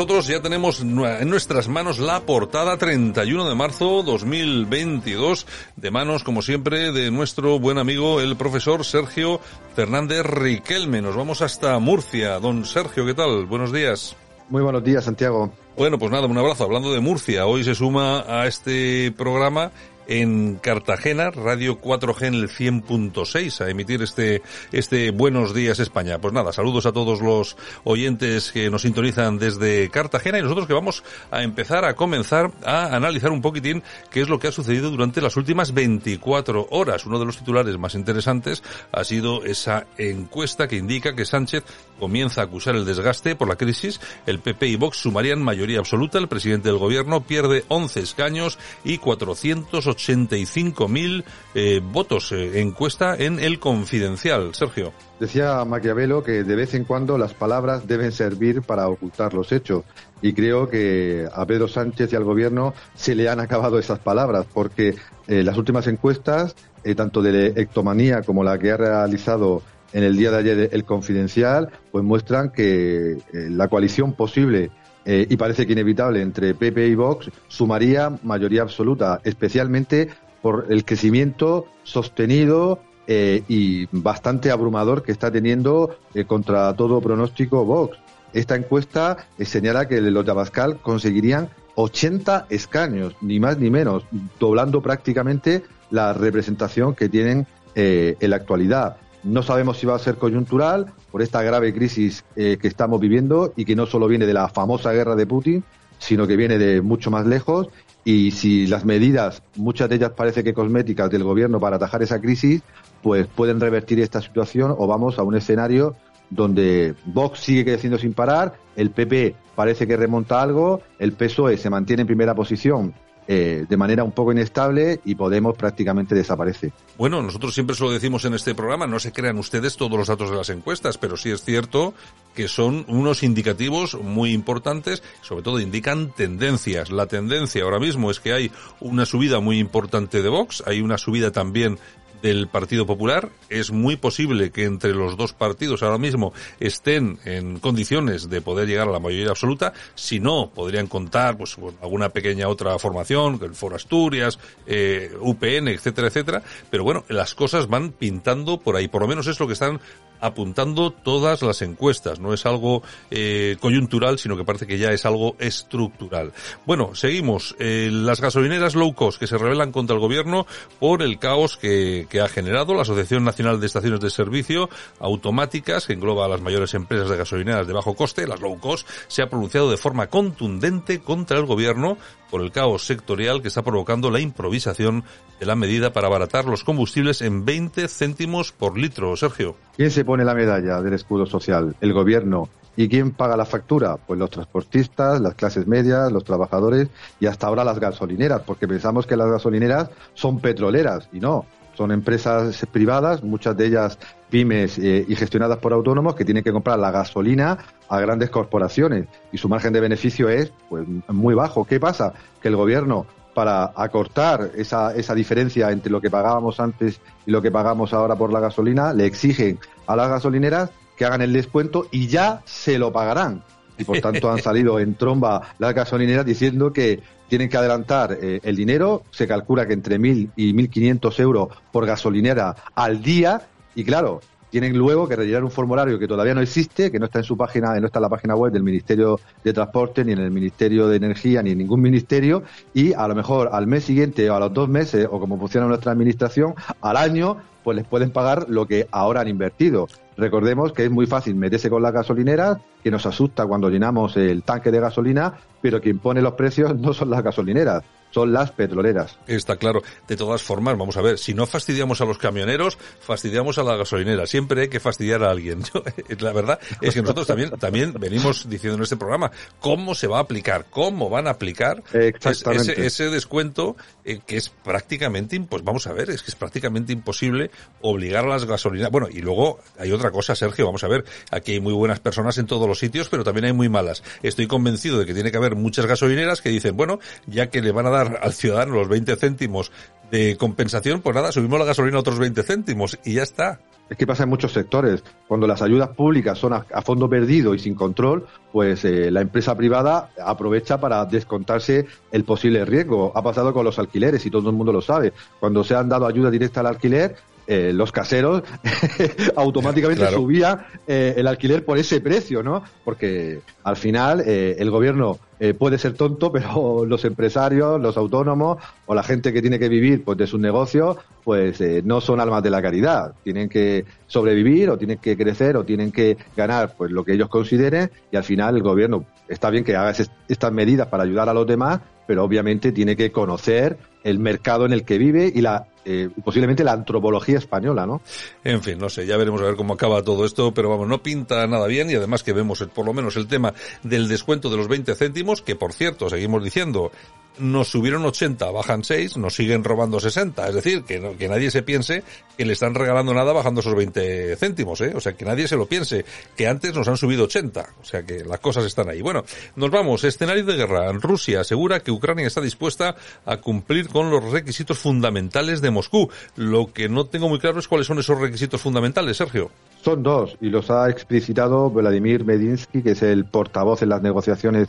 Nosotros ya tenemos en nuestras manos la portada 31 de marzo 2022, de manos, como siempre, de nuestro buen amigo, el profesor Sergio Fernández Riquelme. Nos vamos hasta Murcia. Don Sergio, ¿qué tal? Buenos días. Muy buenos días, Santiago. Bueno, pues nada, un abrazo. Hablando de Murcia, hoy se suma a este programa en Cartagena, Radio 4G en el 100.6 a emitir este, este Buenos Días España. Pues nada, saludos a todos los oyentes que nos sintonizan desde Cartagena y nosotros que vamos a empezar a comenzar a analizar un poquitín qué es lo que ha sucedido durante las últimas 24 horas. Uno de los titulares más interesantes ha sido esa encuesta que indica que Sánchez comienza a acusar el desgaste por la crisis. El PP y Vox sumarían mayoría absoluta. El presidente del gobierno pierde 11 escaños y 480 85.000 eh, votos. Eh, encuesta en El Confidencial. Sergio. Decía Maquiavelo que de vez en cuando las palabras deben servir para ocultar los hechos. Y creo que a Pedro Sánchez y al gobierno se le han acabado esas palabras, porque eh, las últimas encuestas, tanto de Ectomanía como la que ha realizado en el día de ayer el Confidencial, pues muestran que la coalición posible eh, y parece que inevitable entre PP y Vox sumaría mayoría absoluta, especialmente por el crecimiento sostenido eh, y bastante abrumador que está teniendo eh, contra todo pronóstico Vox. Esta encuesta señala que los de Abascal conseguirían 80 escaños, ni más ni menos, doblando prácticamente la representación que tienen en la actualidad. No sabemos si va a ser coyuntural por esta grave crisis eh, que estamos viviendo y que no solo viene de la famosa guerra de Putin, sino que viene de mucho más lejos. Y si las medidas, muchas de ellas parece que cosméticas del gobierno para atajar esa crisis, pues pueden revertir esta situación o vamos a un escenario donde Vox sigue creciendo sin parar, el PP parece que remonta algo, el PSOE se mantiene en primera posición eh, de manera un poco inestable y Podemos prácticamente desaparece. Bueno, nosotros siempre se lo decimos en este programa, no se crean ustedes todos los datos de las encuestas, pero sí es cierto que son unos indicativos muy importantes, sobre todo indican tendencias. La tendencia ahora mismo es que hay una subida muy importante de Vox, hay una subida también del Partido Popular. Es muy posible que entre los dos partidos ahora mismo estén en condiciones de poder llegar a la mayoría absoluta. Si no, podrían contar pues con alguna pequeña otra formación, el Foro Asturias, eh, UPN, etcétera, etcétera. Pero bueno, las cosas van pintando por ahí. Por lo menos es lo que están apuntando todas las encuestas. No es algo eh, coyuntural, sino que parece que ya es algo estructural. Bueno, seguimos. Eh, las gasolineras low cost que se rebelan contra el gobierno por el caos que, que ha generado la Asociación Nacional de Estaciones de Servicio Automáticas, que engloba a las mayores empresas de gasolineras de bajo coste, las low cost, se ha pronunciado de forma contundente contra el gobierno por el caos sectorial que está provocando la improvisación de la medida para abaratar los combustibles en 20 céntimos por litro. Sergio. ¿Quién se pone la medalla del escudo social? El gobierno. ¿Y quién paga la factura? Pues los transportistas, las clases medias, los trabajadores y hasta ahora las gasolineras, porque pensamos que las gasolineras son petroleras y no, son empresas privadas, muchas de ellas pymes eh, y gestionadas por autónomos que tienen que comprar la gasolina a grandes corporaciones y su margen de beneficio es pues muy bajo. ¿Qué pasa? Que el gobierno para acortar esa, esa diferencia entre lo que pagábamos antes y lo que pagamos ahora por la gasolina, le exigen a las gasolineras que hagan el descuento y ya se lo pagarán. Y por tanto han salido en tromba las gasolineras diciendo que tienen que adelantar eh, el dinero. Se calcula que entre 1.000 y 1.500 euros por gasolinera al día. Y claro, tienen luego que rellenar un formulario que todavía no existe, que no está en su página, no está en la página web del Ministerio de Transporte, ni en el Ministerio de Energía, ni en ningún ministerio, y a lo mejor al mes siguiente o a los dos meses, o como funciona nuestra administración, al año, pues les pueden pagar lo que ahora han invertido. Recordemos que es muy fácil meterse con las gasolineras, que nos asusta cuando llenamos el tanque de gasolina, pero quien pone los precios no son las gasolineras, son las petroleras. Está claro. De todas formas, vamos a ver, si no fastidiamos a los camioneros, fastidiamos a la gasolinera. Siempre hay que fastidiar a alguien. la verdad es que nosotros también, también venimos diciendo en este programa cómo se va a aplicar, cómo van a aplicar ese, ese, descuento eh, que es prácticamente, pues vamos a ver, es que es prácticamente imposible obligar a las gasolineras. Bueno, y luego hay otra cosa, Sergio, vamos a ver, aquí hay muy buenas personas en todos los sitios, pero también hay muy malas. Estoy convencido de que tiene que haber muchas gasolineras que dicen, bueno, ya que le van a dar al ciudadano los 20 céntimos de compensación, pues nada, subimos la gasolina a otros 20 céntimos y ya está. Es que pasa en muchos sectores. Cuando las ayudas públicas son a, fondo perdido y sin control, pues eh, la empresa privada aprovecha para descontarse el posible riesgo. Ha pasado con los alquileres y todo el mundo lo sabe. Cuando se han dado ayuda directa al alquiler, eh, los caseros automáticamente subía eh, el alquiler por ese precio, ¿no? Porque al final eh, el gobierno puede ser tonto, pero los empresarios, los autónomos o la gente que tiene que vivir pues de sus negocios, pues no son almas de la caridad. Tienen que sobrevivir o tienen que crecer o tienen que ganar pues lo que ellos consideren y al final el gobierno está bien que haga estas medidas para ayudar a los demás, pero obviamente tiene que conocer el mercado en el que vive y la eh, posiblemente la antropología española, ¿no? En fin, no sé, ya veremos a ver cómo acaba todo esto, pero vamos, no pinta nada bien y además que vemos por lo menos el tema del descuento de los 20 céntimos, que por cierto, seguimos diciendo, nos subieron 80, bajan 6, nos siguen robando 60. Es decir, que, que nadie se piense que le están regalando nada bajando esos 20 céntimos, ¿eh? O sea, que nadie se lo piense, que antes nos han subido 80. O sea, que las cosas están ahí. Bueno, nos vamos. Escenario de guerra. Rusia asegura que Ucrania está dispuesta a cumplir con los requisitos fundamentales de Moscú. Lo que no tengo muy claro es cuáles son esos requisitos fundamentales, Sergio. Son dos, y los ha explicitado Vladimir Medinsky, que es el portavoz en las negociaciones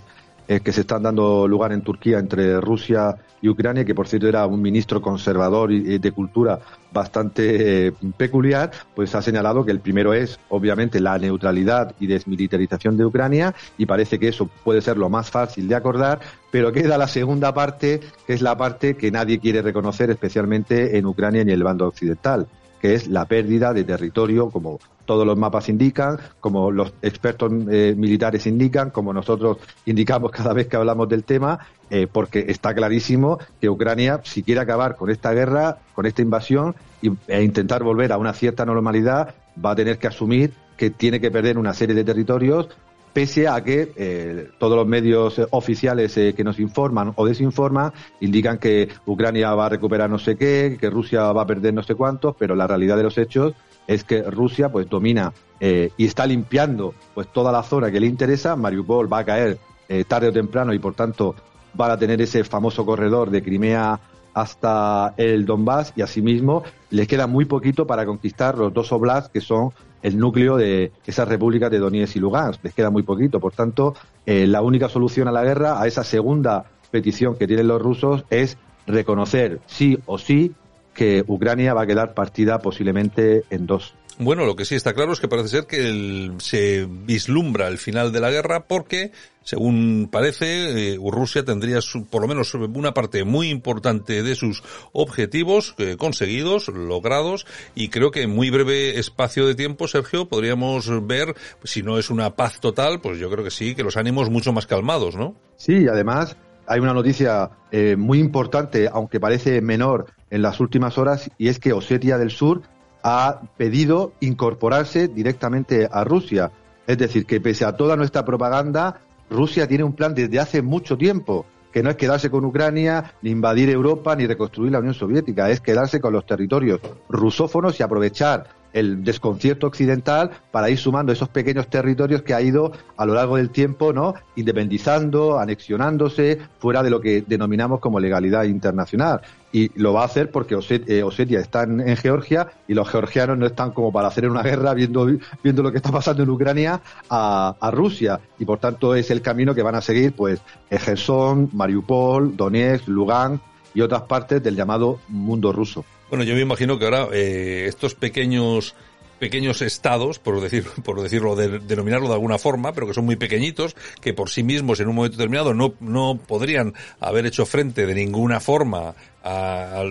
eh, que se están dando lugar en Turquía entre Rusia y Ucrania, que por cierto era un ministro conservador y de cultura bastante eh, peculiar, pues ha señalado que el primero es, obviamente, la neutralidad y desmilitarización de Ucrania, y parece que eso puede ser lo más fácil de acordar, pero queda la segunda parte, que es la parte que nadie quiere reconocer, especialmente en Ucrania y en el bando occidental, que es la pérdida de territorio, como todos los mapas indican, como los expertos eh, militares indican, como nosotros indicamos cada vez que hablamos del tema, eh, porque está clarísimo que Ucrania, si quiere acabar con esta guerra, con esta invasión e intentar volver a una cierta normalidad, va a tener que asumir que tiene que perder una serie de territorios pese a que eh, todos los medios oficiales eh, que nos informan o desinforman indican que Ucrania va a recuperar no sé qué, que Rusia va a perder no sé cuántos, pero la realidad de los hechos es que Rusia pues domina eh, y está limpiando pues toda la zona que le interesa. Mariupol va a caer tarde o temprano y por tanto va a tener ese famoso corredor de Crimea hasta el Donbass y asimismo les queda muy poquito para conquistar los dos oblasts que son el núcleo de esas repúblicas de Donetsk y Lugansk. Les queda muy poquito. Por tanto, eh, la única solución a la guerra, a esa segunda petición que tienen los rusos, es reconocer sí o sí que Ucrania va a quedar partida posiblemente en dos. Bueno, lo que sí está claro es que parece ser que se vislumbra el final de la guerra porque, según parece, eh, Rusia tendría por lo menos una parte muy importante de sus objetivos eh, conseguidos, logrados, y creo que en muy breve espacio de tiempo, Sergio, podríamos ver, si no es una paz total, pues yo creo que sí, que los ánimos mucho más calmados, ¿no? Sí, además hay una noticia eh, muy importante, aunque parece menor en las últimas horas, y es que Osetia del Sur ha pedido incorporarse directamente a Rusia. Es decir, que pese a toda nuestra propaganda, Rusia tiene un plan desde hace mucho tiempo, que no es quedarse con Ucrania, ni invadir Europa, ni reconstruir la Unión Soviética, es quedarse con los territorios rusófonos y aprovechar el desconcierto occidental para ir sumando esos pequeños territorios que ha ido a lo largo del tiempo, ¿no? Independizando, anexionándose fuera de lo que denominamos como legalidad internacional. Y lo va a hacer porque eh, Osetia está en, Georgia y los georgianos no están como para hacer una guerra viendo, viendo lo que está pasando en Ucrania a, a Rusia. Y por tanto es el camino que van a seguir, pues, Gerson, Mariupol, Donetsk, Lugansk y otras partes del llamado mundo ruso. Bueno, yo me imagino que ahora eh, estos pequeños pequeños estados, por decir, por decirlo, de, denominarlo de alguna forma, pero que son muy pequeñitos, que por sí mismos en un momento determinado no, no podrían haber hecho frente de ninguna forma a,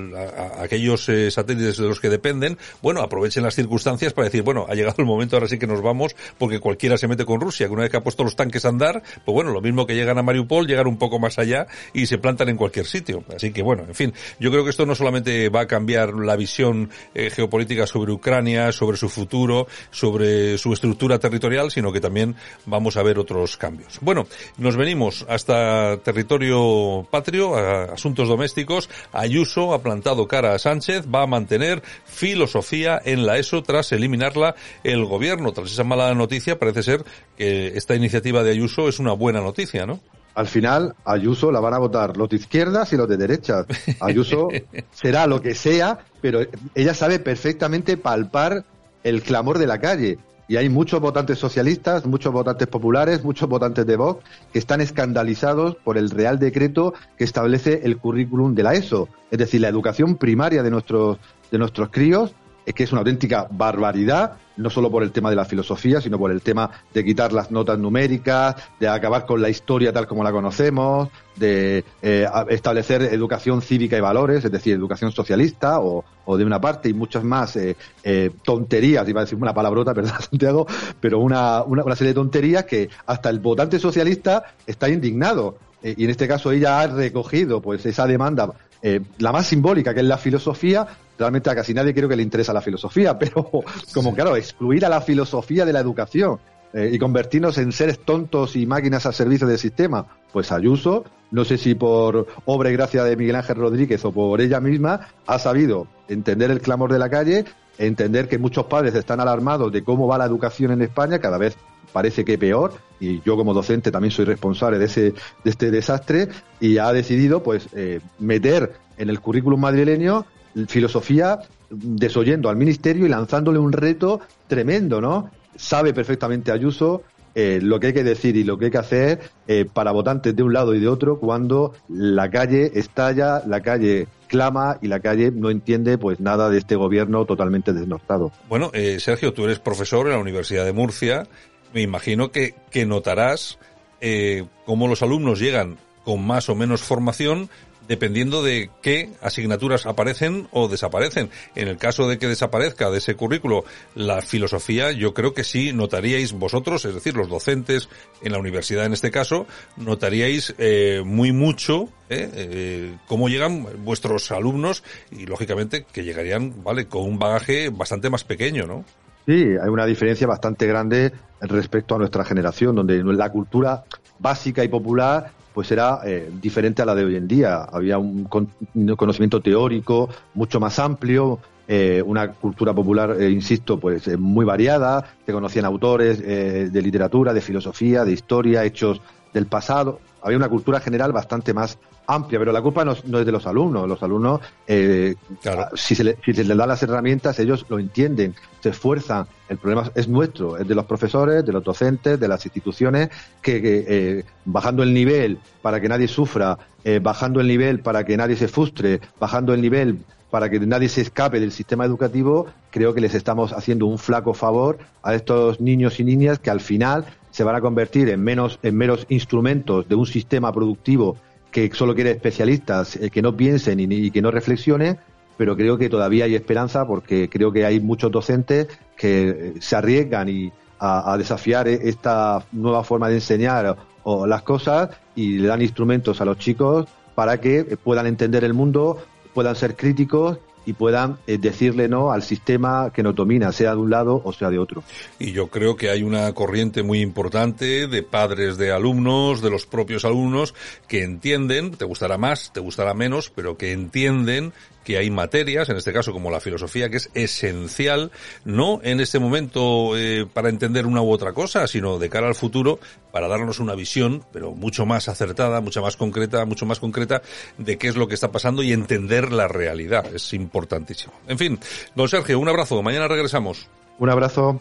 aquellos eh, satélites de los que dependen, bueno, aprovechen las circunstancias para decir, bueno, ha llegado el momento, ahora sí que nos vamos, porque cualquiera se mete con Rusia, que una vez que ha puesto los tanques a andar, pues bueno, lo mismo que llegan a Mariupol, llegan un poco más allá y se plantan en cualquier sitio. Así que bueno, en fin, yo creo que esto no solamente va a cambiar la visión eh, geopolítica sobre Ucrania, sobre su futuro, sobre su estructura territorial, sino que también vamos a ver otros cambios. Bueno, nos venimos hasta territorio patrio, a asuntos domésticos, Ayuso ha plantado cara a Sánchez, va a mantener filosofía en la ESO tras eliminarla el gobierno. Tras esa mala noticia, parece ser que esta iniciativa de Ayuso es una buena noticia, ¿no? Al final, Ayuso la van a votar los de izquierdas y los de derechas. Ayuso será lo que sea, pero ella sabe perfectamente palpar el clamor de la calle. Y hay muchos votantes socialistas, muchos votantes populares, muchos votantes de Vox que están escandalizados por el Real Decreto que establece el currículum de la ESO. Es decir, la educación primaria de nuestros, de nuestros críos es que es una auténtica barbaridad, no solo por el tema de la filosofía, sino por el tema de quitar las notas numéricas, de acabar con la historia tal como la conocemos, de eh, establecer educación cívica y valores, es decir, educación socialista o, de una parte y muchas más eh, eh, tonterías, iba a decir una palabrota, ¿verdad, Santiago? Pero una, una, una serie de tonterías que hasta el votante socialista está indignado. y en este caso ella ha recogido pues esa demanda la más simbólica, que es la filosofía, realmente a casi nadie creo que le interesa la filosofía, pero como claro, excluir a la filosofía de la educación eh, y convertirnos en seres tontos y máquinas al servicio del sistema, pues Ayuso, no sé si por obra y gracia de Miguel Ángel Rodríguez o por ella misma, ha sabido entender el clamor de la calle, entender que muchos padres están alarmados de cómo va la educación en España, cada vez parece que peor, y yo como docente también soy responsable de ese de este desastre, y ha decidido pues eh, meter en el currículum madrileño filosofía desoyendo al ministerio y lanzándole un reto tremendo, ¿no? Sabe perfectamente Ayuso eh, lo que hay que decir y lo que hay que hacer eh, para votantes de un lado y de otro cuando la calle estalla, la calle clama y la calle no entiende pues nada de este gobierno totalmente desnortado. Bueno, eh, Sergio, tú eres profesor en la Universidad de Murcia. Me imagino que, que notarás cómo los alumnos llegan con más o menos formación, dependiendo de qué asignaturas aparecen o desaparecen. En el caso de que desaparezca de ese currículo la filosofía, yo creo que sí notaríais vosotros, es decir, los docentes en la universidad en este caso, notaríais eh, muy mucho eh, eh, cómo llegan vuestros alumnos y lógicamente que llegarían, vale, con un bagaje bastante más pequeño, ¿no? Sí, hay una diferencia bastante grande respecto a nuestra generación, donde la cultura básica y popular pues era eh, diferente a la de hoy en día. Había un, conocimiento teórico mucho más amplio, eh, una cultura popular, eh, insisto, pues muy variada, se conocían autores de literatura, de filosofía, de historia, hechos del pasado. Había una cultura general bastante más amplia, pero la culpa no, es de los alumnos. Los alumnos, eh, si, se si, se les dan las herramientas, ellos lo entienden, se esfuerzan. El problema es nuestro, es de los profesores, de los docentes, de las instituciones, que, eh, bajando el nivel para que nadie sufra, eh, bajando el nivel para que nadie se frustre, bajando el nivel para que nadie se escape del sistema educativo, creo que les estamos haciendo un flaco favor a estos niños y niñas que al final se van a convertir en menos en meros instrumentos de un sistema productivo que solo quiere especialistas eh, que no piensen y, que no reflexionen, pero creo que todavía hay esperanza porque creo que hay muchos docentes que eh, se arriesgan y a, desafiar e, esta nueva forma de enseñar o, las cosas y le dan instrumentos a los chicos para que puedan entender el mundo, puedan ser críticos y puedan eh, decirle no al sistema que nos domina, sea de un lado o sea de otro. Y yo creo que hay una corriente muy importante de padres de alumnos, de los propios alumnos, que entienden, te gustará más, te gustará menos, pero que entienden que hay materias, en este caso como la filosofía, que es esencial, no en este momento eh, para entender una u otra cosa, sino de cara al futuro, para darnos una visión, pero mucho más acertada, mucho más concreta, mucho más concreta, de qué es lo que está pasando y entender la realidad. Es importantísimo. En fin, don Sergio, un abrazo. Mañana regresamos. Un abrazo.